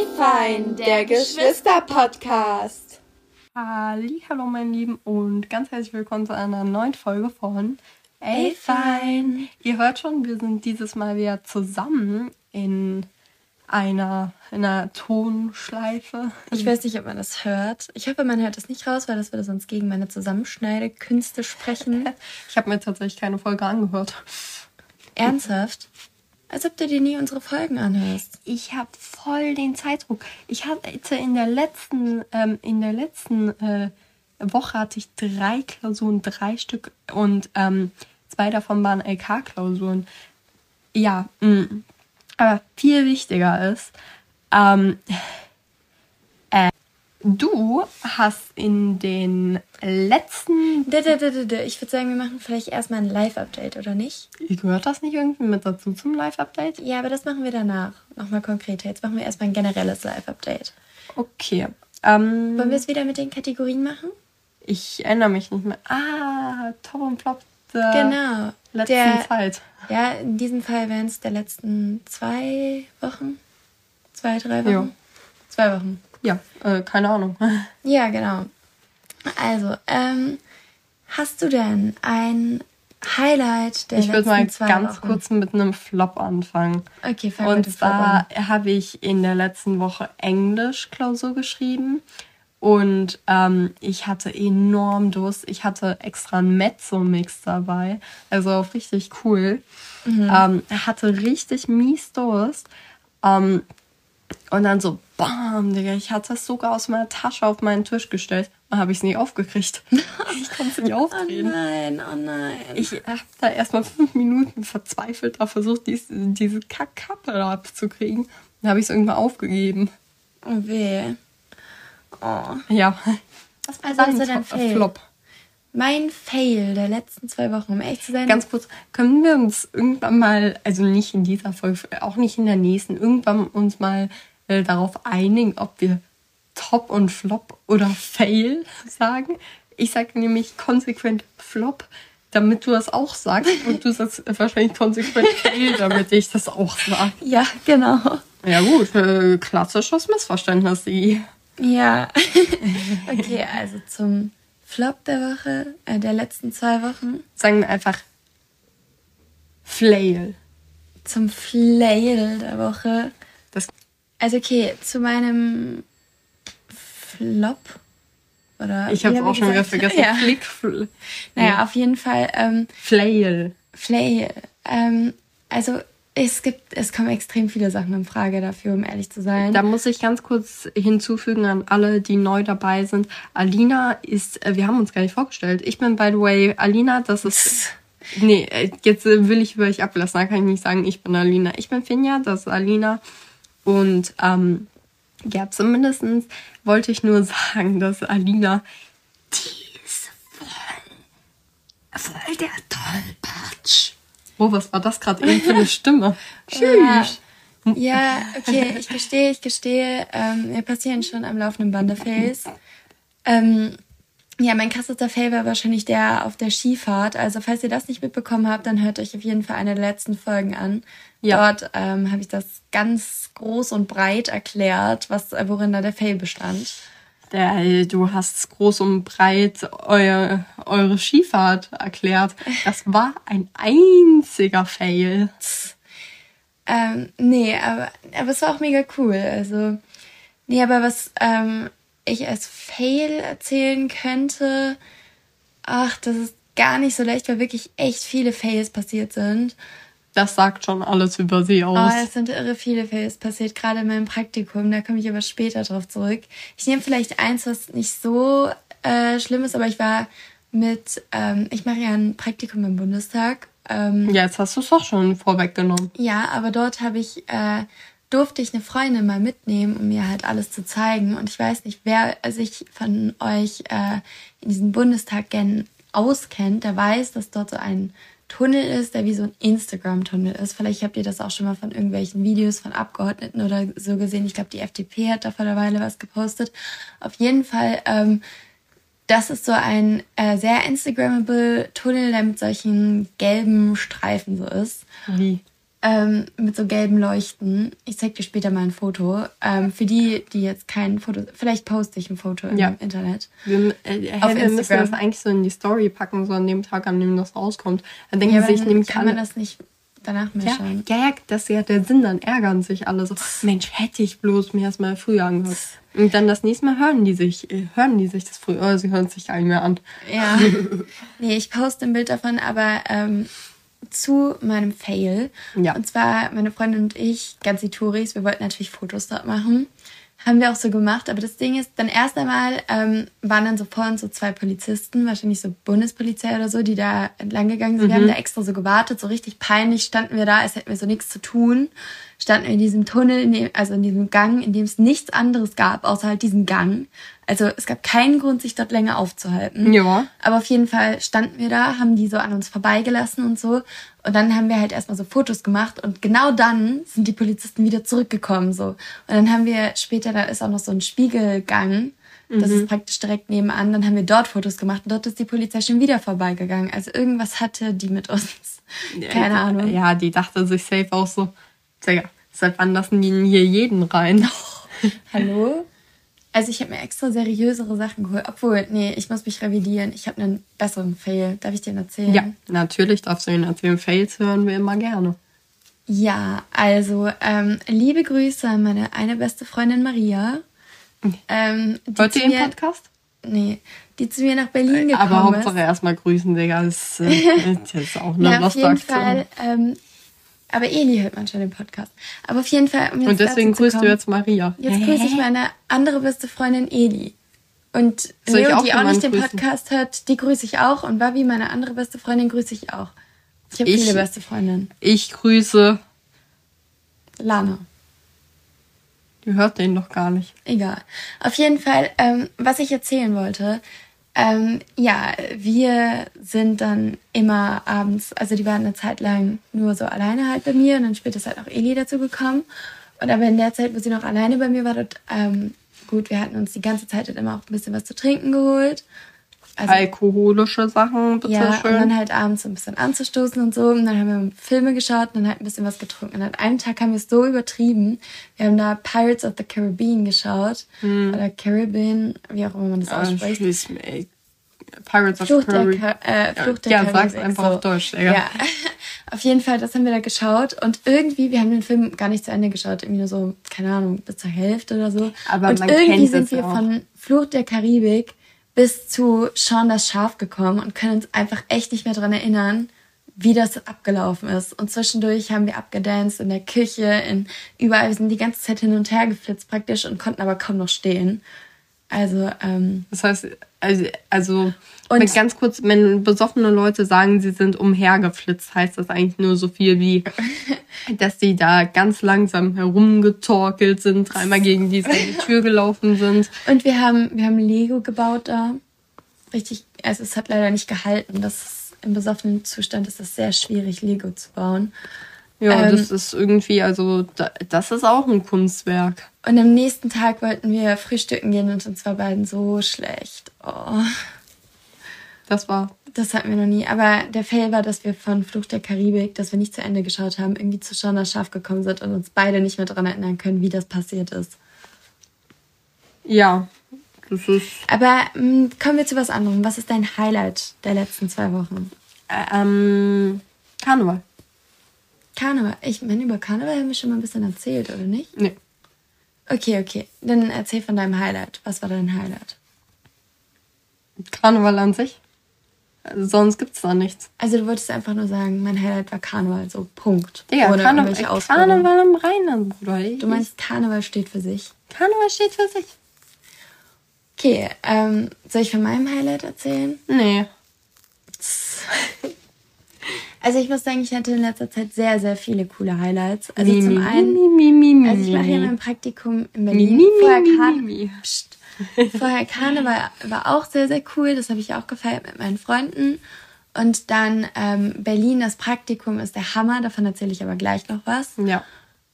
Ey fein, der Geschwister-Podcast. Hallo meine Lieben und ganz herzlich willkommen zu einer neuen Folge von Ey fein. Ihr hört schon, wir sind dieses Mal wieder zusammen in einer, in einer Tonschleife. Ich weiß nicht, ob man das hört. Ich hoffe, man hört das nicht raus, weil das würde sonst gegen meine Zusammenschneidekünste sprechen. ich habe mir tatsächlich keine Folge angehört. Ernsthaft? Als ob du dir nie unsere Folgen anhörst. Ich habe voll den Zeitdruck. Ich hatte in der letzten, ähm, in der letzten äh, Woche hatte ich drei Klausuren, drei Stück und ähm, zwei davon waren LK-Klausuren. Ja, mh. Mm. aber viel wichtiger ist, ähm, äh, Du hast in den letzten. Ich würde sagen, wir machen vielleicht erstmal ein Live-Update, oder nicht? Gehört das nicht irgendwie mit dazu zum Live-Update? Ja, aber das machen wir danach. Nochmal konkreter. Jetzt machen wir erstmal ein generelles Live-Update. Okay. Ähm, Wollen wir es wieder mit den Kategorien machen? Ich erinnere mich nicht mehr. Ah, Top und Flop der genau. letzten der, Zeit. Ja, in diesem Fall wären es der letzten zwei Wochen. Zwei, drei Wochen. Jo. Zwei Wochen. Ja, äh, keine Ahnung. Ja, genau. Also, ähm, hast du denn ein Highlight der ich letzten zwei Ich würde mal ganz Wochen? kurz mit einem Flop anfangen. Okay, fang Und zwar habe ich in der letzten Woche Englisch-Klausur geschrieben. Und ähm, ich hatte enorm Durst. Ich hatte extra einen Mezzo-Mix dabei. Also richtig cool. Mhm. Ähm, hatte richtig mies Durst. Ähm, und dann so, bam, Digga, ich hatte das sogar aus meiner Tasche auf meinen Tisch gestellt. Dann habe ich es nicht aufgekriegt. Ich konnte es nicht aufdrehen. Oh nein, oh nein. Ich habe da erstmal fünf Minuten verzweifelt da versucht, diese, diese Kappe abzukriegen. Dann habe ich es irgendwann aufgegeben. Oh weh. Oh. Ja. Was war also dein Fail? Flop? Mein Fail der letzten zwei Wochen, um echt zu sein. Ganz kurz, können wir uns irgendwann mal, also nicht in dieser Folge, auch nicht in der nächsten, irgendwann uns mal äh, darauf einigen, ob wir Top und Flop oder Fail sagen. Ich sage nämlich konsequent Flop, damit du das auch sagst. Und du sagst wahrscheinlich konsequent Fail, damit ich das auch sage. Ja, genau. Ja gut, äh, klassisches Missverständnis, die. Ja. okay, also zum Flop der Woche, äh, der letzten zwei Wochen. Sagen wir einfach Flail. Zum Flail der Woche. Also okay, zu meinem Flop. Oder ich habe es auch schon wieder vergessen. Ja. Flick. Fl naja, auf jeden Fall. Ähm, Flail. Flail. Ähm, also es gibt, es kommen extrem viele Sachen in Frage dafür, um ehrlich zu sein. Da muss ich ganz kurz hinzufügen an alle, die neu dabei sind. Alina ist, äh, wir haben uns gar nicht vorgestellt. Ich bin, by the way, Alina, das ist. Nee, äh, jetzt will ich über euch ablassen, da kann ich nicht sagen, ich bin Alina. Ich bin Finja, das ist Alina. Und ähm, ja, zumindest wollte ich nur sagen, dass Alina, die ist voll, voll der Tollpatsch. Oh, was war das gerade eben für eine Stimme? Tschüss. Ja, okay, ich gestehe, ich gestehe, ähm, mir passieren schon am laufenden Bande Fails. Ähm, ja, mein krassester Fail war wahrscheinlich der auf der Skifahrt. Also falls ihr das nicht mitbekommen habt, dann hört euch auf jeden Fall eine der letzten Folgen an. Ja. Dort ähm, habe ich das ganz groß und breit erklärt, was worin da der Fail bestand. Der, du hast groß und breit euer, eure Skifahrt erklärt. Das war ein einziger Fail. ähm, nee, aber, aber es war auch mega cool. Also, nee, aber was ähm, ich als Fail erzählen könnte, ach, das ist gar nicht so leicht, weil wirklich echt viele Fails passiert sind. Das sagt schon alles über sie aus. Oh, es sind irre viele Fails passiert, gerade in meinem Praktikum. Da komme ich aber später drauf zurück. Ich nehme vielleicht eins, was nicht so äh, schlimm ist, aber ich war mit, ähm, ich mache ja ein Praktikum im Bundestag. Ähm, ja, jetzt hast du es doch schon vorweggenommen. Ja, aber dort habe ich äh, durfte ich eine Freundin mal mitnehmen, um mir halt alles zu zeigen. Und ich weiß nicht, wer sich von euch äh, in diesem Bundestag auskennt, der weiß, dass dort so ein Tunnel ist, der wie so ein Instagram-Tunnel ist. Vielleicht habt ihr das auch schon mal von irgendwelchen Videos von Abgeordneten oder so gesehen. Ich glaube, die FDP hat da vor der Weile was gepostet. Auf jeden Fall, ähm, das ist so ein äh, sehr Instagrammable Tunnel, der mit solchen gelben Streifen so ist. Wie? Ähm, mit so gelben Leuchten. Ich zeig dir später mal ein Foto. Ähm, für die, die jetzt kein Foto, vielleicht poste ich ein Foto im ja. Internet. Wir, äh, Auf wir müssen das eigentlich so in die Story packen, so an dem Tag, an dem das rauskommt. Dann denken ja, sich nämlich kann alle, man das nicht danach mehr ja, schauen. Ja, das ist ja der Sinn, dann ärgern sich alle so, Mensch, hätte ich bloß mir erst mal früher angehört. Und dann das nächste Mal hören die sich, äh, hören die sich das früher, oder sie hören es sich gar nicht mehr an. Ja. nee, ich poste ein Bild davon, aber ähm, zu meinem Fail. Ja. Und zwar meine Freundin und ich, ganz die Touris, wir wollten natürlich Fotos dort machen. Haben wir auch so gemacht, aber das Ding ist, dann erst einmal ähm, waren dann so vor uns so zwei Polizisten, wahrscheinlich so Bundespolizei oder so, die da entlang gegangen sind. Mhm. Wir haben mhm. da extra so gewartet, so richtig peinlich standen wir da, als hätten wir so nichts zu tun standen wir in diesem Tunnel, in dem, also in diesem Gang, in dem es nichts anderes gab, außer halt diesen Gang. Also es gab keinen Grund, sich dort länger aufzuhalten. Ja. Aber auf jeden Fall standen wir da, haben die so an uns vorbeigelassen und so. Und dann haben wir halt erstmal so Fotos gemacht und genau dann sind die Polizisten wieder zurückgekommen so. Und dann haben wir später, da ist auch noch so ein Spiegelgang. Das mhm. ist praktisch direkt nebenan. Dann haben wir dort Fotos gemacht und dort ist die Polizei schon wieder vorbeigegangen. Also irgendwas hatte die mit uns. Keine Ahnung. Ja, die dachte sich safe auch so, Digga, seit wann lassen die denn hier jeden rein? Hallo? Also ich habe mir extra seriösere Sachen geholt. Obwohl, nee, ich muss mich revidieren. Ich habe einen besseren Fail. Darf ich dir erzählen? Ja, natürlich darfst du ihn erzählen. Fails hören wir immer gerne. Ja, also ähm, liebe Grüße an meine eine beste Freundin Maria. Ähm, Wollt ihr den Podcast? Nee, die zu mir nach Berlin gekommen Aber Hauptsache erstmal grüßen, Digga. Das äh, ist jetzt auch eine ja, Auf jeden Fall ähm, aber Eli hört manchmal den Podcast. Aber auf jeden Fall. Um und deswegen grüßt kommen, du jetzt Maria. Jetzt grüße ich meine andere beste Freundin Eli. Und Soll Leo, auch die auch nicht den Podcast hört, die grüße ich auch. Und Babi, meine andere beste Freundin, grüße ich auch. Ich habe viele beste Freundinnen. Ich grüße Lana. Die hört den doch gar nicht. Egal. Auf jeden Fall, ähm, was ich erzählen wollte, ähm, ja, wir sind dann immer abends, also die waren eine Zeit lang nur so alleine halt bei mir und dann später ist halt auch Eli dazu gekommen. Und aber in der Zeit, wo sie noch alleine bei mir war, dort, ähm, gut, wir hatten uns die ganze Zeit halt immer auch ein bisschen was zu trinken geholt. Also, Alkoholische Sachen, bitte ja, schön. und dann halt abends so ein bisschen anzustoßen und so. Und dann haben wir Filme geschaut und dann halt ein bisschen was getrunken. Und an einem Tag haben wir es so übertrieben. Wir haben da Pirates of the Caribbean geschaut. Hm. Oder Caribbean, wie auch immer man das ah, ausspricht. Ah, Pirates of the Caribbean. Äh, Flucht der ja, Karibik. sag's einfach so. auf Deutsch. Ja. ja. auf jeden Fall, das haben wir da geschaut. Und irgendwie, wir haben den Film gar nicht zu Ende geschaut. Irgendwie nur so, keine Ahnung, bis zur Hälfte oder so. Aber und irgendwie sind wir auch. von Flucht der Karibik bis zu Sean das Schaf gekommen und können uns einfach echt nicht mehr dran erinnern, wie das abgelaufen ist. Und zwischendurch haben wir abgedanced in der Küche, in überall, wir sind die ganze Zeit hin und her geflitzt praktisch und konnten aber kaum noch stehen. Also, ähm, Das heißt, also, also und ganz kurz, wenn besoffene Leute sagen, sie sind umhergeflitzt, heißt das eigentlich nur so viel wie, dass sie da ganz langsam herumgetorkelt sind, dreimal gegen diese Tür gelaufen sind. Und wir haben, wir haben Lego gebaut da. Richtig, also es hat leider nicht gehalten. Das ist, im besoffenen Zustand ist es sehr schwierig, Lego zu bauen. Ja, ähm, das ist irgendwie, also das ist auch ein Kunstwerk. Und am nächsten Tag wollten wir frühstücken gehen und uns war beiden so schlecht. Oh. Das war. Das hatten wir noch nie. Aber der Fail war, dass wir von Fluch der Karibik, dass wir nicht zu Ende geschaut haben, irgendwie zu Shauna Schaf gekommen sind und uns beide nicht mehr daran erinnern können, wie das passiert ist. Ja, das ist. Aber mh, hm, kommen wir zu was anderem. Was ist dein Highlight der letzten zwei Wochen? ähm, Karneval. Karneval. Ich meine, über Karneval haben wir schon mal ein bisschen erzählt, oder nicht? Nee. Okay, okay. Dann erzähl von deinem Highlight. Was war dein Highlight? Karneval an sich. Also sonst gibt's da nichts. Also du wolltest einfach nur sagen, mein Highlight war Karneval, so Punkt. Ja, Ohne Karneval, Karneval am Rheinland, Bruder. Du meinst, Karneval steht für sich? Karneval steht für sich. Okay, ähm, soll ich von meinem Highlight erzählen? Nee. Also ich muss sagen, ich hatte in letzter Zeit sehr, sehr viele coole Highlights. Also mi, zum mi, einen, mi, also ich mache ja mein Praktikum in Berlin. Vorher, Karne Psst. Vorher Karneval war auch sehr, sehr cool. Das habe ich auch gefeiert mit meinen Freunden. Und dann ähm, Berlin, das Praktikum ist der Hammer. Davon erzähle ich aber gleich noch was. Ja.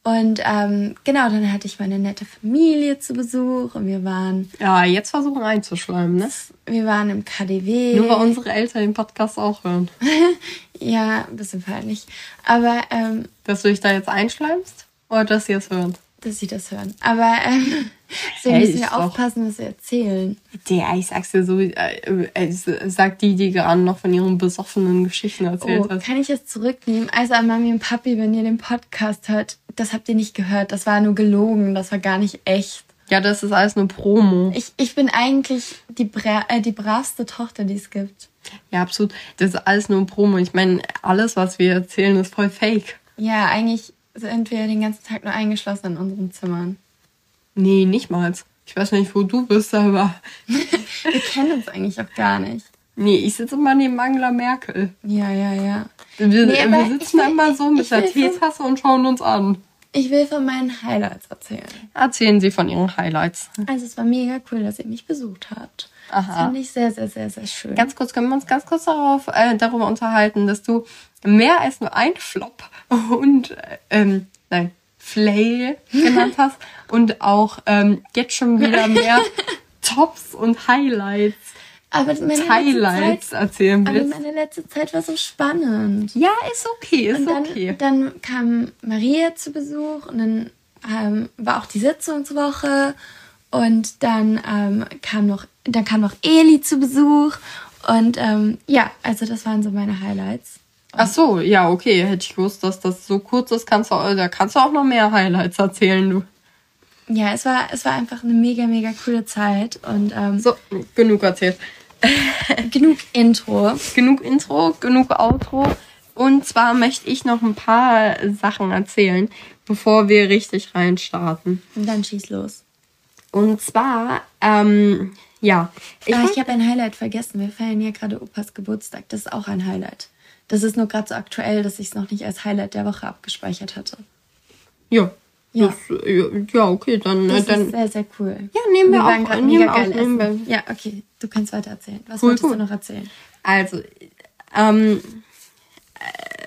Und ähm, genau, dann hatte ich meine nette Familie zu Besuch und wir waren. Ja, jetzt versuchen einzuschleimen, ne? Wir waren im KDW. Nur weil unsere Eltern den Podcast auch hören. ja, ein bisschen peinlich. Aber. Ähm, dass du dich da jetzt einschleimst? Oder dass sie es hören? Dass sie das hören. Aber ähm, deswegen müssen wir aufpassen, was sie erzählen. Der, ich sag's dir so, äh, äh, sagt die, die gerade noch von ihren besoffenen Geschichten erzählt oh, hat. Kann ich es zurücknehmen? Also an Mami und Papi, wenn ihr den Podcast hört, das habt ihr nicht gehört. Das war nur gelogen. Das war gar nicht echt. Ja, das ist alles nur Promo. Ich, ich bin eigentlich die, bra äh, die bravste Tochter, die es gibt. Ja, absolut. Das ist alles nur Promo. Ich meine, alles, was wir erzählen, ist voll fake. Ja, eigentlich sind wir den ganzen Tag nur eingeschlossen in unseren Zimmern. Nee, nicht mal. Ich weiß nicht, wo du bist, aber. wir kennen uns eigentlich auch gar nicht. Nee, ich sitze immer neben Angela Merkel. Ja, ja, ja. Wir, nee, wir sitzen will, immer so mit der Teetasse und schauen uns an. Ich will von meinen Highlights erzählen. Erzählen Sie von Ihren Highlights. Also es war mega cool, dass ihr mich besucht habt. Aha. Das fand ich sehr, sehr, sehr, sehr schön. Ganz kurz, können wir uns ganz kurz darauf, äh, darüber unterhalten, dass du mehr als nur ein Flop und, äh, ähm, nein, Flail genannt hast und auch ähm, jetzt schon wieder mehr Tops und Highlights aber meine Highlights Zeit, erzählen willst. Aber meine letzte Zeit war so spannend. Ja, ist okay, ist und dann, okay. Dann kam Maria zu Besuch und dann ähm, war auch die Sitzungswoche und dann ähm, kam noch, dann kam noch Eli zu Besuch und ähm, ja, also das waren so meine Highlights. Ach so, ja, okay. Hätte ich gewusst, dass das so kurz ist, kannst du, da kannst du auch noch mehr Highlights erzählen, du. Ja, es war, es war einfach eine mega, mega coole Zeit und ähm, so genug erzählt. genug Intro. Genug Intro, genug Outro. Und zwar möchte ich noch ein paar Sachen erzählen, bevor wir richtig reinstarten. Und dann schieß los. Und zwar, ähm, ja. Ich, ah, ich habe ein Highlight vergessen. Wir feiern ja gerade Opas Geburtstag. Das ist auch ein Highlight. Das ist nur gerade so aktuell, dass ich es noch nicht als Highlight der Woche abgespeichert hatte. Ja, ja. Das, ja, okay, dann. Das dann, ist sehr, sehr cool. Ja, nehmen wir, wir auch. Nehmen wir auch nehmen wir. Ja, okay, du kannst weiter erzählen. Was cool, wolltest cool. du noch erzählen? Also, ähm,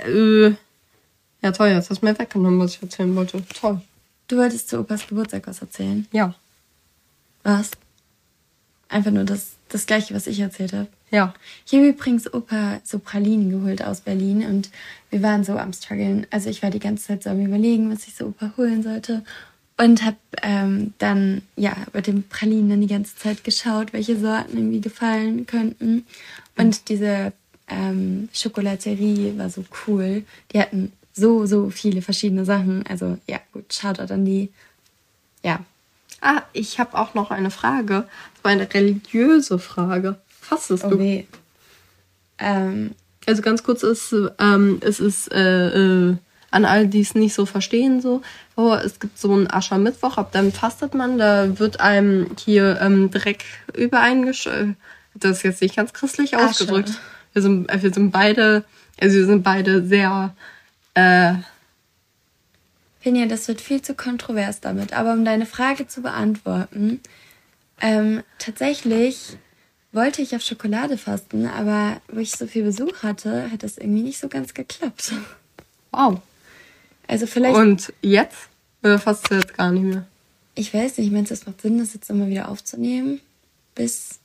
äh, ja toll, jetzt hast du mir weggenommen, was ich erzählen wollte. Toll. Du wolltest zu Opas Geburtstag was erzählen? Ja. Was? Einfach nur das, das gleiche, was ich erzählt habe. Ja. Ich habe übrigens Opa so Pralinen geholt aus Berlin und wir waren so am struggeln. Also ich war die ganze Zeit so am überlegen, was ich so Opa holen sollte. Und habe ähm, dann, ja, bei den Pralinen dann die ganze Zeit geschaut, welche Sorten irgendwie gefallen könnten. Und diese ähm, Schokolaterie war so cool. Die hatten so, so viele verschiedene Sachen. Also ja, gut, schaut an die. Ja. Ah, ich habe auch noch eine Frage. Das war eine religiöse Frage. Fastest oh, du? Weh. Ähm, also ganz kurz ist, ähm, es ist äh, äh, an all die es nicht so verstehen so. Oh, es gibt so einen Aschermittwoch, ab dann fastet man, da wird einem hier ähm, Dreck übereingeschüttet. Das ist jetzt nicht ganz christlich Asche. ausgedrückt. Wir sind, wir sind beide, also wir sind beide sehr. Äh, Finja, das wird viel zu kontrovers damit. Aber um deine Frage zu beantworten, ähm, tatsächlich wollte ich auf Schokolade fasten, aber wo ich so viel Besuch hatte, hat das irgendwie nicht so ganz geklappt. Wow. Also vielleicht. Und jetzt? Oder fasst du jetzt gar nicht mehr? Ich weiß nicht, meinst du, es macht Sinn, das jetzt nochmal wieder aufzunehmen? Bis.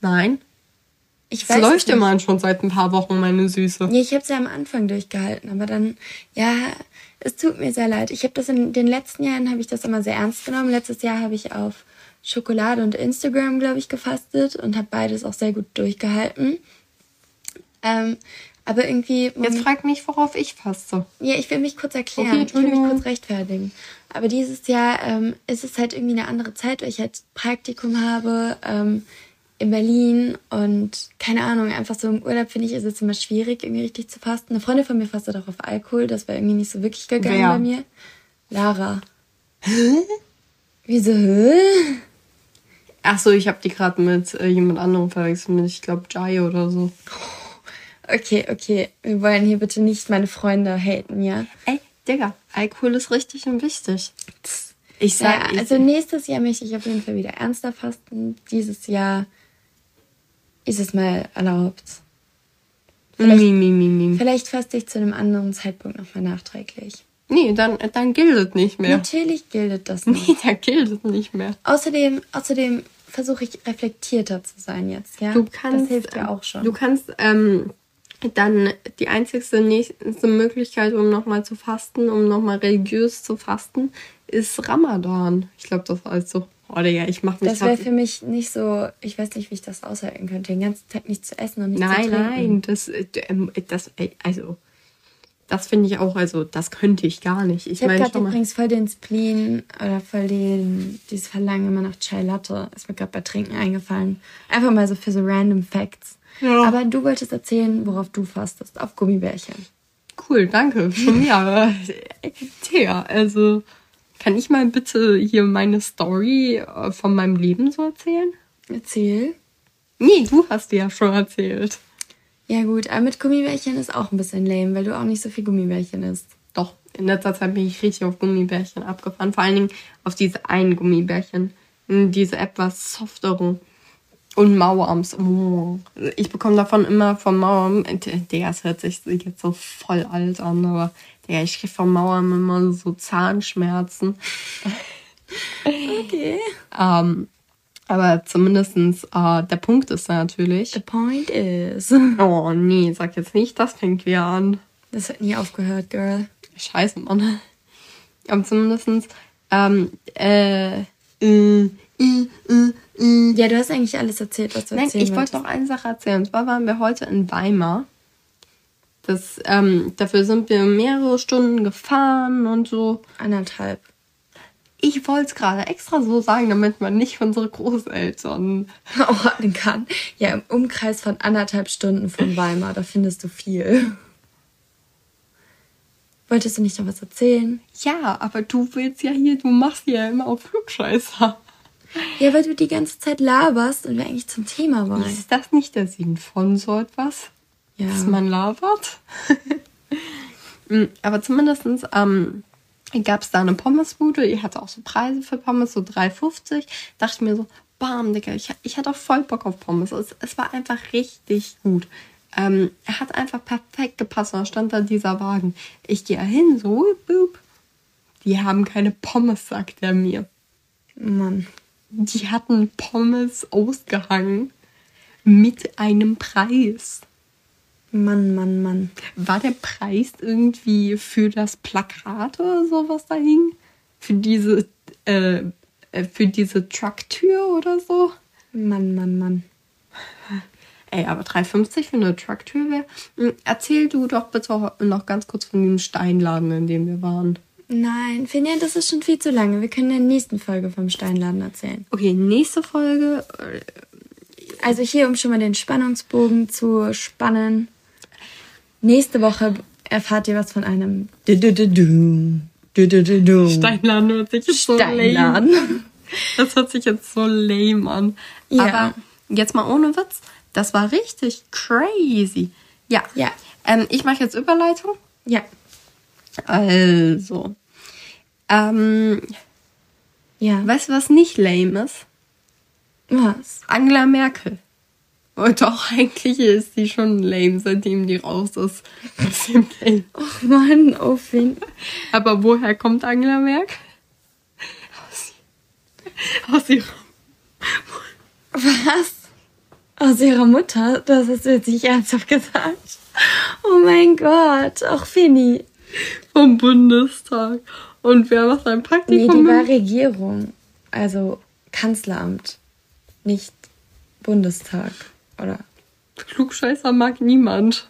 Nein. Ich weiß. Es läuft mal schon seit ein paar Wochen, meine Süße. Ja, ich habe es ja am Anfang durchgehalten, aber dann, ja, es tut mir sehr leid. Ich habe das in den letzten Jahren habe ich das immer sehr ernst genommen. Letztes Jahr habe ich auf Schokolade und Instagram, glaube ich, gefastet und habe beides auch sehr gut durchgehalten. Ähm, aber irgendwie. Jetzt frag mich, worauf ich faste. Ja, ich will mich kurz erklären. Okay, ich will mich kurz rechtfertigen. Aber dieses Jahr ähm, ist es halt irgendwie eine andere Zeit, weil ich halt Praktikum habe ähm, in Berlin und keine Ahnung, einfach so im Urlaub finde ich, ist es immer schwierig, irgendwie richtig zu fasten. Eine Freundin von mir fastet auch auf Alkohol, das war irgendwie nicht so wirklich gegangen Wer? bei mir. Lara. Hä? Wieso? Hä? Ach so, ich habe die gerade mit äh, jemand anderem verwechselt, mit, ich glaube, Jai oder so. Okay, okay. Wir wollen hier bitte nicht meine Freunde haten, ja? Ey, Digga, Alkohol ist richtig und wichtig. Ich sag, ja, also nächstes Jahr möchte ich auf jeden Fall wieder ernster fasten. Dieses Jahr ist es mal erlaubt. Vielleicht, mi, mi, mi, vielleicht faste ich zu einem anderen Zeitpunkt nochmal nachträglich. Nee, dann, dann gilt es nicht mehr. Natürlich gilt das nicht. Nee, dann gilt es nicht mehr. Außerdem, außerdem versuche ich reflektierter zu sein jetzt, ja? Du kannst, das hilft ja auch schon. Du kannst ähm, dann die einzigste nächste Möglichkeit, um nochmal zu fasten, um nochmal religiös zu fasten, ist Ramadan. Ich glaube, das war so. Oh, Digga, ich mach mich Das wäre für mich nicht so, ich weiß nicht, wie ich das aushalten könnte, den ganzen Tag nichts zu essen und nichts nein, zu trinken. Nein, das, ähm, das, äh, also, das finde ich auch, also, das könnte ich gar nicht. Ich, Ich habe gerade übrigens voll den Spleen oder voll den, dieses Verlangen immer nach Chai Latte. Ist mir gerade bei Trinken eingefallen. Einfach mal so für so random Facts. Ja. Aber du wolltest erzählen, worauf du fastest. Auf Gummibärchen. Cool, danke. Schon mir. Thea, also, kann ich mal bitte hier meine Story äh, von meinem Leben so erzählen? Erzähl. Nee, du hast die ja schon erzählt. Ja gut, aber mit Gummibärchen ist auch ein bisschen lame, weil du auch nicht so viel Gummibärchen isst. Doch, in letzter Zeit bin ich richtig auf Gummibärchen abgefahren. Vor allen Dingen auf diese einen Gummibärchen. Diese etwas softeren. Und Mauerarms. Oh. Ich bekomme davon immer vom Mauerarm. Digga, es hört sich jetzt so voll alt an, aber Digga, ich kriege vom Mauerarm immer so Zahnschmerzen. Okay. Ähm, aber zumindestens äh, der Punkt ist natürlich. The point is. Oh nee, sag jetzt nicht, das fängt wieder an. Das hat nie aufgehört, Girl. Scheiße, Mann. Aber zumindestens, ähm, äh, äh, äh, äh, äh. Ja, du hast eigentlich alles erzählt, was du Nein, erzählen ich wollte noch eine Sache erzählen. Und zwar waren wir heute in Weimar. Das, ähm, dafür sind wir mehrere Stunden gefahren und so. Anderthalb. Ich wollte es gerade extra so sagen, damit man nicht unsere Großeltern. ordnen kann. Ja, im Umkreis von anderthalb Stunden von Weimar, da findest du viel. Wolltest du nicht noch was erzählen? Ja, aber du willst ja hier, du machst ja immer auf Flugscheißer. Ja, weil du die ganze Zeit laberst und wir eigentlich zum Thema wollen. Ist das nicht der Sinn von so etwas? Ja. Dass man labert? Mm, aber zumindest ähm, gab es da eine Pommesbude. Die hatte auch so Preise für Pommes, so 3,50. Dachte ich mir so, bam, Digga, ich, ich hatte auch voll Bock auf Pommes. Es, es war einfach richtig gut. Ähm, er hat einfach perfekt gepasst. Und da stand da dieser Wagen. Ich gehe hin, so, boop. Die haben keine Pommes, sagt er mir. Mann. Die hatten Pommes ausgehangen mit einem Preis. Mann, Mann, Mann. War der Preis irgendwie für das Plakat oder sowas da hing? Für diese, äh, äh, für diese Trucktür oder so? Mann, Mann, Mann. Ey, aber 3,50 für eine Trucktür wäre. Erzähl du doch bitte noch ganz kurz von dem Steinladen, in dem wir waren. Nein, Finja, das ist schon viel zu lange. Wir können in der nächsten Folge vom Steinladen erzählen. Okay, nächste Folge. äh, Also hier, um schon mal den Spannungsbogen zu spannen. Nächste Woche erfahrt ihr was von einem Steinladen hört sich jetzt so lame Steinladen. Das hört sich jetzt so lame an. Ja. Aber jetzt mal ohne Witz, das war richtig crazy. Ja. Ja. Ähm, ich mache jetzt Überleitung. Ja. Also. Ähm, Ja. weißt du, was nicht lame ist? Was? Angela Merkel. Und doch, eigentlich ist die schon lame, seitdem die raus ist. Och Mann, oh Finn. Aber woher kommt Angela Merkel? Aus, aus ihrer Was? Aus ihrer Mutter? Das hast du jetzt nicht ernsthaft gesagt. Oh mein Gott. Auch Finny. vom Bundestag. Und wer macht ein Nee, Praktikum? die war Regierung. Also Kanzleramt. Nicht Bundestag. Oder? Klugscheißer mag niemand.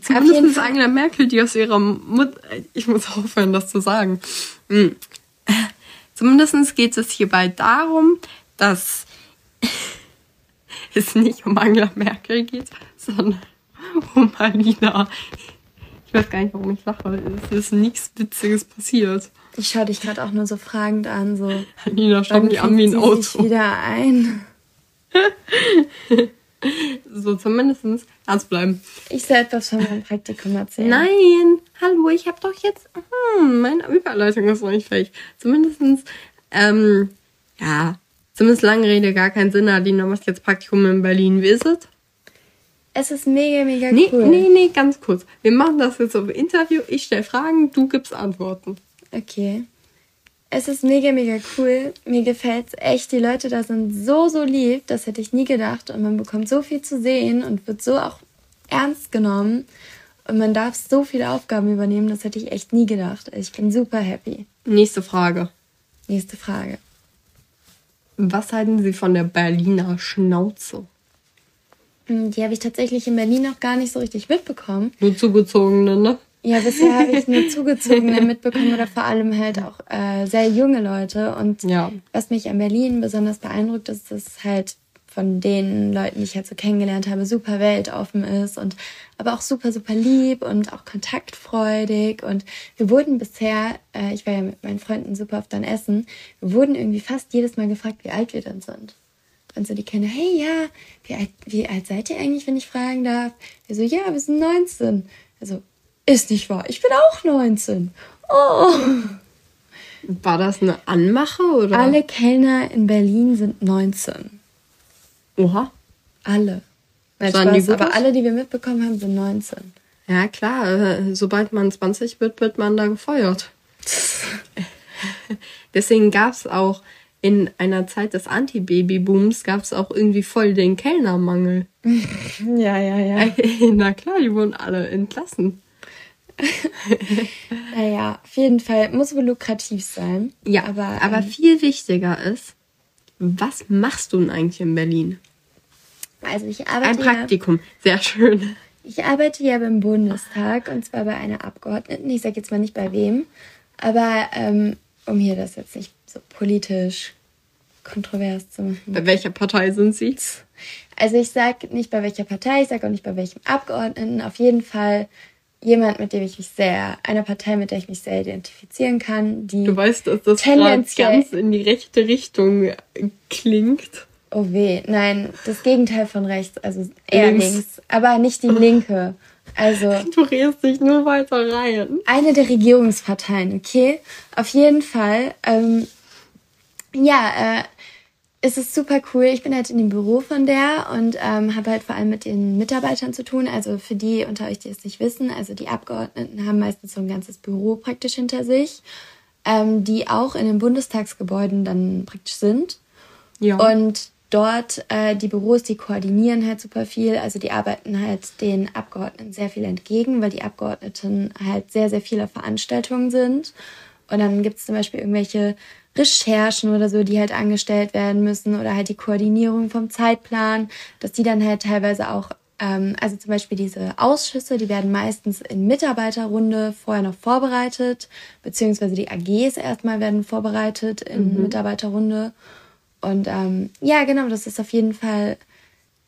Zumindest Angela Merkel, die aus ihrer Mutter. Ich muss aufhören, das zu sagen. Hm. Zumindest geht es hierbei darum, dass es nicht um Angela Merkel geht, sondern um Alina. Ich weiß gar nicht, warum ich lache. Es ist nichts Witziges passiert. Ich schaue dich gerade auch nur so fragend an, so. Wann mich an wie ein Auto. wieder ein? So zumindest ernst bleiben. Ich soll etwas von meinem Praktikum erzählen. Nein, hallo, ich habe doch jetzt. Hm, meine Überleitung ist noch nicht fertig. Zumindestens, ähm, ja, zumindest lange Rede, gar keinen Sinn. Adina macht jetzt Praktikum in Berlin. Wie ist es? Es ist mega, mega nee, cool. Nee, nee, ganz kurz. Wir machen das jetzt auf Interview. Ich stelle Fragen, du gibst Antworten. Okay. Es ist mega, mega cool. Mir gefällt es echt. Die Leute da sind so, so lieb. Das hätte ich nie gedacht. Und man bekommt so viel zu sehen und wird so auch ernst genommen. Und man darf so viele Aufgaben übernehmen. Das hätte ich echt nie gedacht. Ich bin super happy. Nächste Frage. Nächste Frage. Was halten Sie von der Berliner Schnauze? Hm, die habe ich tatsächlich in Berlin noch gar nicht so richtig mitbekommen. Nur zugezogene, ne? Ja, bisher habe ich nur zugezogene mitbekommen oder vor allem halt auch äh, sehr junge Leute. Und ja. was mich an Berlin besonders beeindruckt, ist, dass halt von den Leuten, die ich halt so kennengelernt habe, super weltoffen ist und aber auch super, super lieb und auch kontaktfreudig. Und wir wurden bisher, äh, ich war ja mit meinen Freunden super oft dann essen, wir wurden irgendwie fast jedes Mal gefragt, wie alt wir dann sind. Und so die kennen, hey, ja, wie alt, wie alt seid ihr eigentlich, wenn ich fragen darf? Wir so, ja, wir sind 19. Also, ist nicht wahr, ich bin auch 19. Oh. War das eine Anmache oder? Alle Kellner in Berlin sind 19. Oha. Alle. Nein, Spaß, aber alle, die wir mitbekommen haben, sind 19. Ja, klar. Äh, sobald man 20 wird, wird man da gefeuert. Deswegen gab es auch in einer Zeit des Anti-Baby-Booms gab es auch irgendwie voll den Kellnermangel. ja, ja, ja. Na klar, die wurden alle entlassen. naja, auf jeden Fall muss wohl lukrativ sein. Ja, aber, aber ähm, viel wichtiger ist, was machst du denn eigentlich in Berlin? Also ich arbeite. Ein Praktikum, ja, sehr schön. Ich arbeite ja beim Bundestag und zwar bei einer Abgeordneten. Ich sage jetzt mal nicht bei wem, aber ähm, um hier das jetzt nicht so politisch kontrovers zu machen. Bei welcher Partei sind Sie? Also ich sage nicht bei welcher Partei, ich sage auch nicht bei welchem Abgeordneten. Auf jeden Fall jemand, mit dem ich mich sehr, eine Partei, mit der ich mich sehr identifizieren kann, die. Du weißt, dass das tendenziell ganz in die rechte Richtung klingt. Oh weh, nein, das Gegenteil von rechts, also eher links, links aber nicht die linke. Also. Du redest dich nur weiter rein. Eine der Regierungsparteien, okay? Auf jeden Fall, ähm, ja, äh, es ist super cool. Ich bin halt in dem Büro von der und ähm, habe halt vor allem mit den Mitarbeitern zu tun. Also für die unter euch, die es nicht wissen, also die Abgeordneten haben meistens so ein ganzes Büro praktisch hinter sich, ähm, die auch in den Bundestagsgebäuden dann praktisch sind. Ja. Und dort äh, die Büros, die koordinieren halt super viel. Also die arbeiten halt den Abgeordneten sehr viel entgegen, weil die Abgeordneten halt sehr, sehr viele Veranstaltungen sind. Und dann gibt es zum Beispiel irgendwelche Recherchen oder so, die halt angestellt werden müssen oder halt die Koordinierung vom Zeitplan, dass die dann halt teilweise auch, ähm, also zum Beispiel diese Ausschüsse, die werden meistens in Mitarbeiterrunde vorher noch vorbereitet, beziehungsweise die AGs erstmal werden vorbereitet in mhm. Mitarbeiterrunde. Und ähm, ja, genau, das ist auf jeden Fall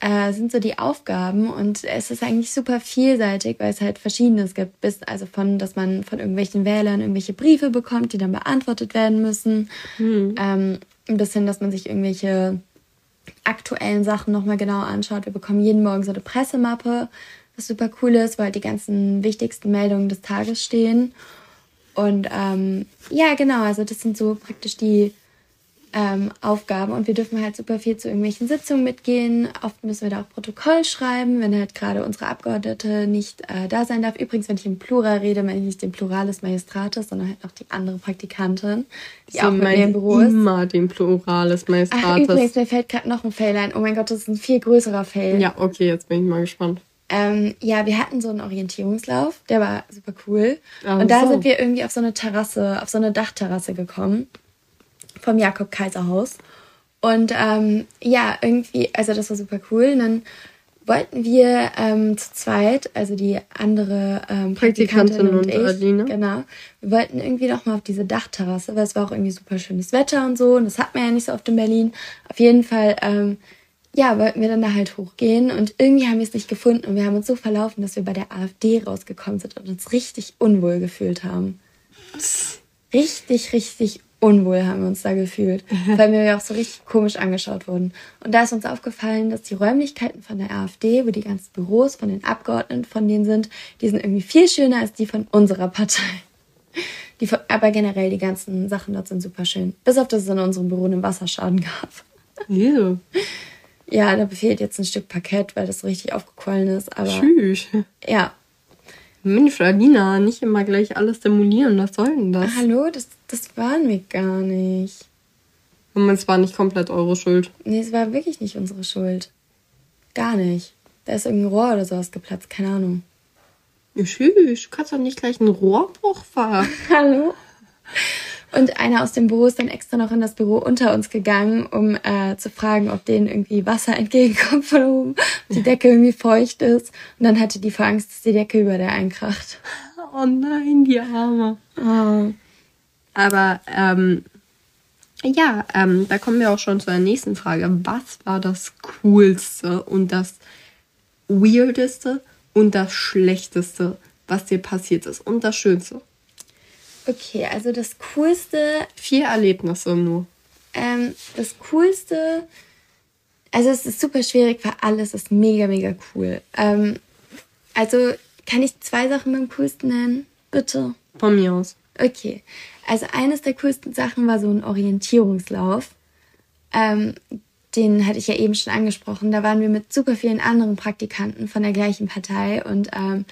äh, sind so die Aufgaben und es ist eigentlich super vielseitig, weil es halt verschiedenes gibt, bis also von, dass man von irgendwelchen Wählern irgendwelche Briefe bekommt, die dann beantwortet werden müssen, mhm. ähm, bis hin, dass man sich irgendwelche aktuellen Sachen nochmal genau anschaut. Wir bekommen jeden Morgen so eine Pressemappe, was super cool ist, weil die ganzen wichtigsten Meldungen des Tages stehen. Und ähm, ja, genau, also das sind so praktisch die ähm, Aufgaben und wir dürfen halt super viel zu irgendwelchen Sitzungen mitgehen. Oft müssen wir da auch Protokoll schreiben, wenn halt gerade unsere Abgeordnete nicht äh, da sein darf. Übrigens, wenn ich im Plural rede, meine ich nicht den Plural des Magistrates, sondern halt auch die andere Praktikantin, die so auch mit mir im Büro ist. immer den Plural des Magistrates. Ach, übrigens, mir fällt gerade noch ein Fail ein. Oh mein Gott, das ist ein viel größerer Fail. Ja, okay, jetzt bin ich mal gespannt. Ähm, ja, wir hatten so einen Orientierungslauf, der war super cool. Oh, und da sind wir irgendwie auf so eine Terrasse, auf so eine Dachterrasse gekommen vom Jakob Kaiser Haus. Und ähm, ja, irgendwie, also das war super cool. Und dann wollten wir ähm, zu zweit, also die andere ähm, Praktikantin, Praktikantin und, und ich, Adine. genau, wir wollten irgendwie noch mal auf diese Dachterrasse, weil es war auch irgendwie super schönes Wetter und so. Und das hat man ja nicht so oft in Berlin. Auf jeden Fall, ähm, ja, wollten wir dann da halt hochgehen und irgendwie haben wir es nicht gefunden und wir haben uns so verlaufen, dass wir bei der AfD rausgekommen sind und uns richtig unwohl gefühlt haben. Richtig, richtig unwohl haben wir uns da gefühlt, weil wir ja auch so richtig komisch angeschaut wurden. Und da ist uns aufgefallen, dass die Räumlichkeiten von der AfD, wo die ganzen Büros von den Abgeordneten von denen sind, die sind irgendwie viel schöner als die von unserer Partei. Die, aber generell die ganzen Sachen dort sind super schön. Bis auf, dass es in unserem Büro einen Wasserschaden gab. Ew. Ja, da fehlt jetzt ein Stück Parkett, weil das richtig aufgequollen ist. Aber Tschüss. Ja. Mensch, Alina, nicht immer gleich alles demolieren. Was soll denn das? Hallo, das, das waren wir gar nicht. Und es war nicht komplett eure Schuld. Nee, es war wirklich nicht unsere Schuld. Gar nicht. Da ist irgendein Rohr oder sowas geplatzt, keine Ahnung. Ja, tschüss, du kannst doch nicht gleich einen Rohrbruch fahren. Hallo? Und einer aus dem Büro ist dann extra noch in das Büro unter uns gegangen, um äh, zu fragen, ob denen irgendwie Wasser entgegenkommt von oben, ob die Decke irgendwie feucht ist. Und dann hatte die vor Angst, dass die Decke über der einkracht. Oh nein, die Arme. Oh. Aber ähm, ja, ähm, da kommen wir auch schon zu der nächsten Frage. Was war das Coolste und das Weirdeste und das Schlechteste, was dir passiert ist und das Schönste? Okay, also das Coolste. Vier Erlebnisse nur. Ähm, das Coolste. Also es ist super schwierig, weil alles ist mega, mega cool. Ähm, also kann ich zwei Sachen beim coolsten nennen? Bitte. Von mir aus. Okay. Also eines der coolsten Sachen war so ein Orientierungslauf. Ähm, den hatte ich ja eben schon angesprochen. Da waren wir mit super vielen anderen Praktikanten von der gleichen Partei und ähm,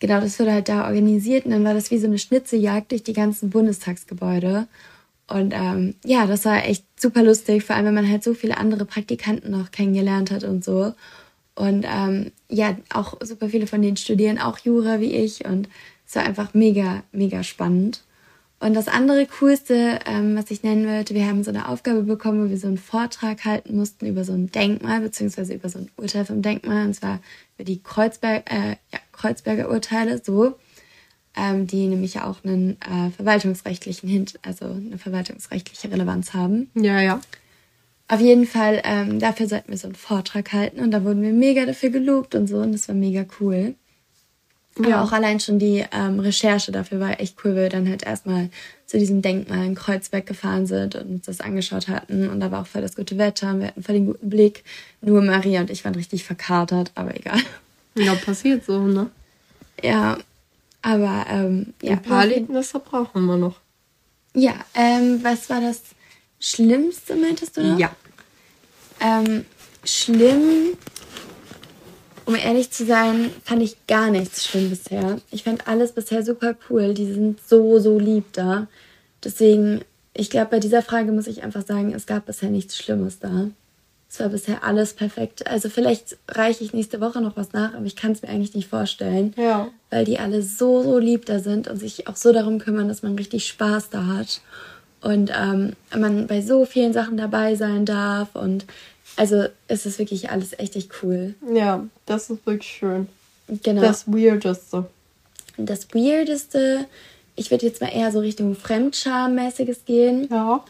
genau, das wurde halt da organisiert und dann war das wie so eine Schnitzeljagd durch die ganzen Bundestagsgebäude. Und ähm, ja, das war echt super lustig, vor allem wenn man halt so viele andere Praktikanten noch kennengelernt hat und so. Und ähm, ja, auch super viele von denen studieren auch Jura wie ich und es war einfach mega, mega spannend. Und das andere Coolste, ähm, was ich nennen würde, wir haben so eine Aufgabe bekommen, wo wir so einen Vortrag halten mussten über so ein Denkmal, beziehungsweise über so ein Urteil vom Denkmal, und zwar über die Kreuzberg, äh, ja, Kreuzberger Urteile, so, ähm, die nämlich auch einen äh, verwaltungsrechtlichen Hint, also eine verwaltungsrechtliche Relevanz haben. Ja, ja. Auf jeden Fall, ähm, dafür sollten wir so einen Vortrag halten und da wurden wir mega dafür gelobt und so und das war mega cool. Ja, auch allein schon die ähm, Recherche dafür war echt cool, weil wir dann halt erstmal zu diesem Denkmal in Kreuzberg gefahren sind und uns das angeschaut hatten. Und da war auch voll das gute Wetter und wir hatten voll den guten Blick. Nur Maria und ich waren richtig verkatert, aber egal. Ja, passiert so, ne? Ja, aber ähm, ja. Ein paar Erlebnisse brauchen wir noch. Ja, ähm, was war das Schlimmste, meintest du noch? Ja. Ähm, schlimm um ehrlich zu sein, fand ich gar nichts schlimm bisher. Ich fand alles bisher super cool. Die sind so, so lieb da. Deswegen, ich glaube, bei dieser Frage muss ich einfach sagen, es gab bisher nichts Schlimmes da. Es war bisher alles perfekt. Also vielleicht reiche ich nächste Woche noch was nach, aber ich kann es mir eigentlich nicht vorstellen. Ja. Weil die alle so, so lieb da sind und sich auch so darum kümmern, dass man richtig Spaß da hat. Und ähm, man bei so vielen Sachen dabei sein darf und also es ist wirklich alles echt, echt cool. Ja, das ist wirklich schön. Genau. Das Weirdeste. Das Weirdeste, ich würde jetzt mal eher so Richtung Fremdscham-mäßiges gehen. Ja.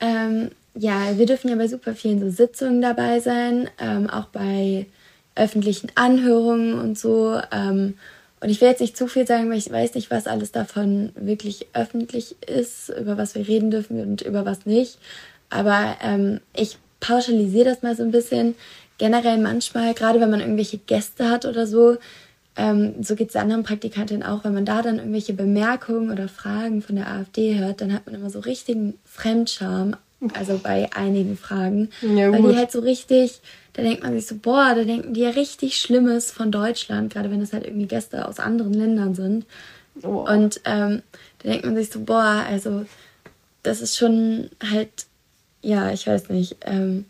Ähm, ja, wir dürfen ja bei super vielen so Sitzungen dabei sein, ähm, auch bei öffentlichen Anhörungen und so. Ähm, und ich will jetzt nicht zu viel sagen, weil ich weiß nicht, was alles davon wirklich öffentlich ist, über was wir reden dürfen und über was nicht. Aber ähm, ich pauschalisiere das mal so ein bisschen. Generell manchmal, gerade wenn man irgendwelche Gäste hat oder so, ähm, so geht es anderen Praktikantinnen auch, wenn man da dann irgendwelche Bemerkungen oder Fragen von der AfD hört, dann hat man immer so richtigen Fremdscham, also bei einigen Fragen, ja, weil die halt so richtig, da denkt man sich so, boah, da denken die ja richtig Schlimmes von Deutschland, gerade wenn es halt irgendwie Gäste aus anderen Ländern sind. Oh. Und ähm, da denkt man sich so, boah, also das ist schon halt ja, ich weiß nicht. Ähm,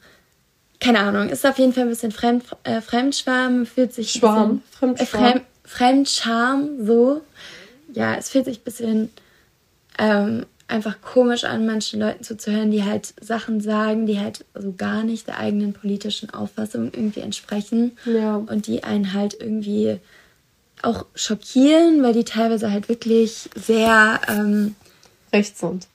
keine Ahnung, ist auf jeden Fall ein bisschen Fremd, äh, Fremdschwarm, fühlt sich. Schwarm, bisschen, Fremdschwarm. Äh, Fremd, Fremdscham, so. Ja, es fühlt sich ein bisschen ähm, einfach komisch an, manchen Leuten zuzuhören, die halt Sachen sagen, die halt so gar nicht der eigenen politischen Auffassung irgendwie entsprechen. Ja. Und die einen halt irgendwie auch schockieren, weil die teilweise halt wirklich sehr ähm, rechts sind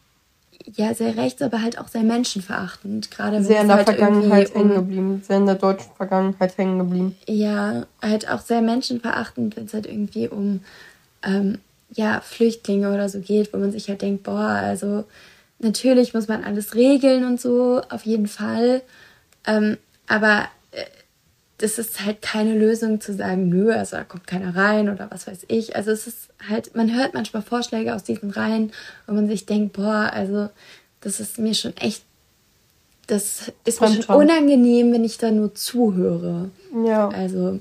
ja, sehr rechts, aber halt auch sehr menschenverachtend. Gerade wenn sehr in der halt Vergangenheit hängen geblieben, sehr in der deutschen Vergangenheit hängen geblieben. Ja, halt auch sehr menschenverachtend, wenn es halt irgendwie um ähm, ja, Flüchtlinge oder so geht, wo man sich halt denkt, boah, also natürlich muss man alles regeln und so, auf jeden Fall. Ähm, aber das ist halt keine Lösung zu sagen, nö, also da kommt keiner rein oder was weiß ich. Also es ist halt, man hört manchmal Vorschläge aus diesen Reihen, wo man sich denkt, boah, also das ist mir schon echt das ist mir schon unangenehm, wenn ich da nur zuhöre. Ja. Also,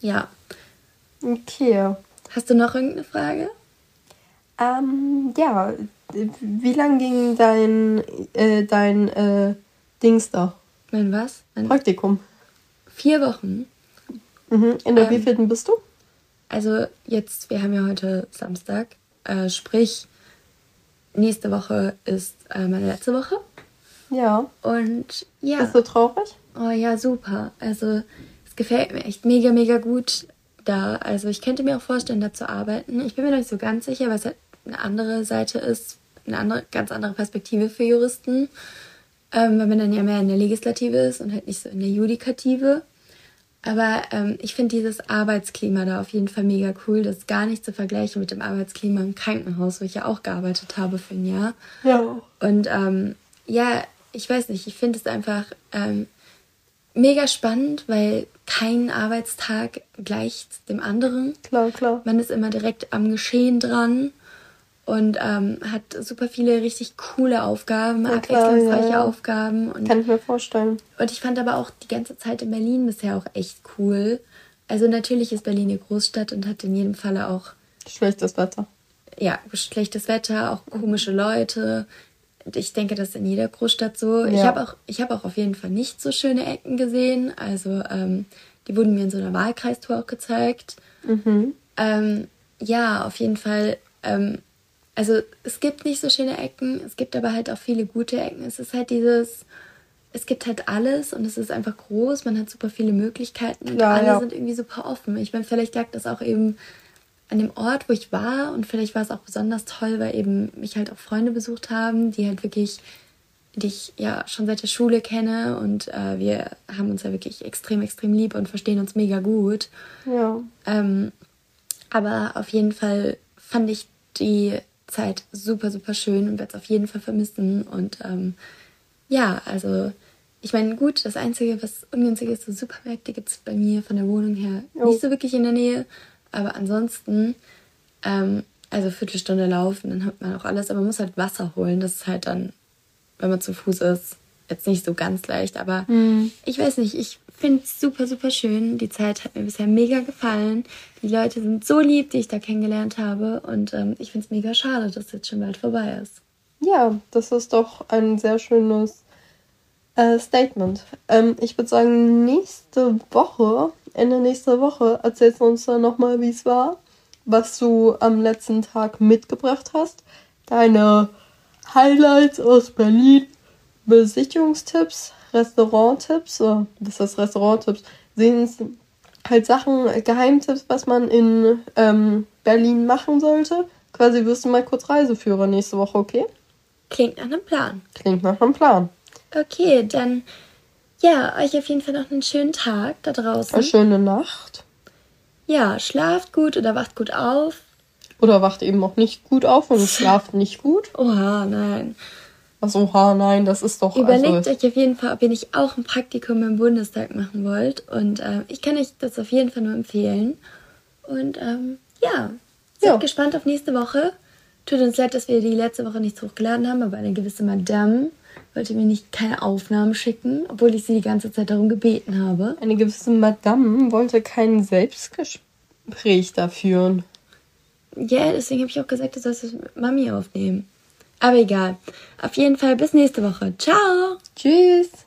ja. Okay. Hast du noch irgendeine Frage? Ähm, ja. Wie lang ging dein, äh, dein äh, Dings da? Mein was? Mein Praktikum. Vier Wochen. Mhm. In der ähm, wievielten bist du? Also jetzt, wir haben ja heute Samstag, äh, sprich, nächste Woche ist äh, meine letzte Woche. Ja. Und ja. Bist du traurig? Oh ja, super. Also es gefällt mir echt mega, mega gut da. Also ich könnte mir auch vorstellen, da zu arbeiten. Ich bin mir noch nicht so ganz sicher, weil es halt eine andere Seite ist, eine andere, ganz andere Perspektive für Juristen. Ähm, weil man dann ja mehr in der Legislative ist und halt nicht so in der Judikative. Aber ähm, ich finde dieses Arbeitsklima da auf jeden Fall mega cool. Das ist gar nicht zu vergleichen mit dem Arbeitsklima im Krankenhaus, wo ich ja auch gearbeitet habe für ein Jahr. Ja. Und ähm, ja, ich weiß nicht, ich finde es einfach ähm, mega spannend, weil kein Arbeitstag gleicht dem anderen. Klar, klar. Man ist immer direkt am Geschehen dran und ähm, hat super viele richtig coole Aufgaben, ja, abwechslungsreiche ja, Aufgaben. Und, Kann ich mir vorstellen. Und ich fand aber auch die ganze Zeit in Berlin bisher auch echt cool. Also natürlich ist Berlin eine Großstadt und hat in jedem Falle auch schlechtes Wetter. Ja, schlechtes Wetter, auch komische Leute, ich denke, das ist in jeder Großstadt so. Ja. Ich habe auch, ich auch auf jeden Fall nicht so schöne Ecken gesehen. Also ähm, die wurden mir in so einer Wahlkreistour auch gezeigt. Mhm. Ähm, ja, auf jeden Fall. Ähm, also es gibt nicht so schöne Ecken, es gibt aber halt auch viele gute Ecken. Es ist halt dieses, es gibt halt alles und es ist einfach groß, man hat super viele Möglichkeiten und ja, alle ja. sind irgendwie super offen. Ich meine, vielleicht lag das auch eben an dem Ort, wo ich war und vielleicht war es auch besonders toll, weil eben mich halt auch Freunde besucht haben, die halt wirklich, die ich ja schon seit der Schule kenne und äh, wir haben uns ja wirklich extrem, extrem lieb und verstehen uns mega gut. Ja. Ähm, aber auf jeden Fall fand ich die Zeit super, super schön und werde es auf jeden Fall vermissen und ähm, ja, also ich meine, gut, das Einzige, was ungünstig ist, so Supermärkte gibt es bei mir von der Wohnung her oh. nicht so wirklich in der Nähe. Aber ansonsten, ähm, also Viertelstunde laufen, dann hat man auch alles. Aber man muss halt Wasser holen. Das ist halt dann, wenn man zu Fuß ist, jetzt nicht so ganz leicht. Aber mhm. ich weiß nicht, ich finde es super, super schön. Die Zeit hat mir bisher mega gefallen. Die Leute sind so lieb, die ich da kennengelernt habe. Und ähm, ich finde es mega schade, dass jetzt schon bald vorbei ist. Ja, das ist doch ein sehr schönes äh, Statement. Ähm, ich würde sagen, nächste Woche, Ende nächster Woche, erzählst du uns dann nochmal, wie es war, was du am letzten Tag mitgebracht hast, deine Highlights aus Berlin, Besichtigungstipps, Restauranttipps, was heißt Restauranttipps? Sehen halt Sachen, Geheimtipps, was man in ähm, Berlin machen sollte. Quasi wirst du mal kurz Reiseführer nächste Woche, okay? Klingt nach einem Plan. Klingt nach einem Plan. Okay, dann ja, euch auf jeden Fall noch einen schönen Tag da draußen. Eine schöne Nacht. Ja, schlaft gut oder wacht gut auf. Oder wacht eben auch nicht gut auf und schlaft nicht gut. Oha, nein. Was oha, nein, das ist doch. Überlegt also, euch auf jeden Fall, ob ihr nicht auch ein Praktikum im Bundestag machen wollt. Und äh, ich kann euch das auf jeden Fall nur empfehlen. Und ähm, ja, seid ja. gespannt auf nächste Woche. Tut uns leid, dass wir die letzte Woche nichts hochgeladen haben, aber eine gewisse Madame wollte mir nicht keine Aufnahmen schicken, obwohl ich sie die ganze Zeit darum gebeten habe. Eine gewisse Madame wollte kein Selbstgespräch da führen. Ja, deswegen habe ich auch gesagt, du sollst es mit Mami aufnehmen. Aber egal. Auf jeden Fall bis nächste Woche. Ciao. Tschüss.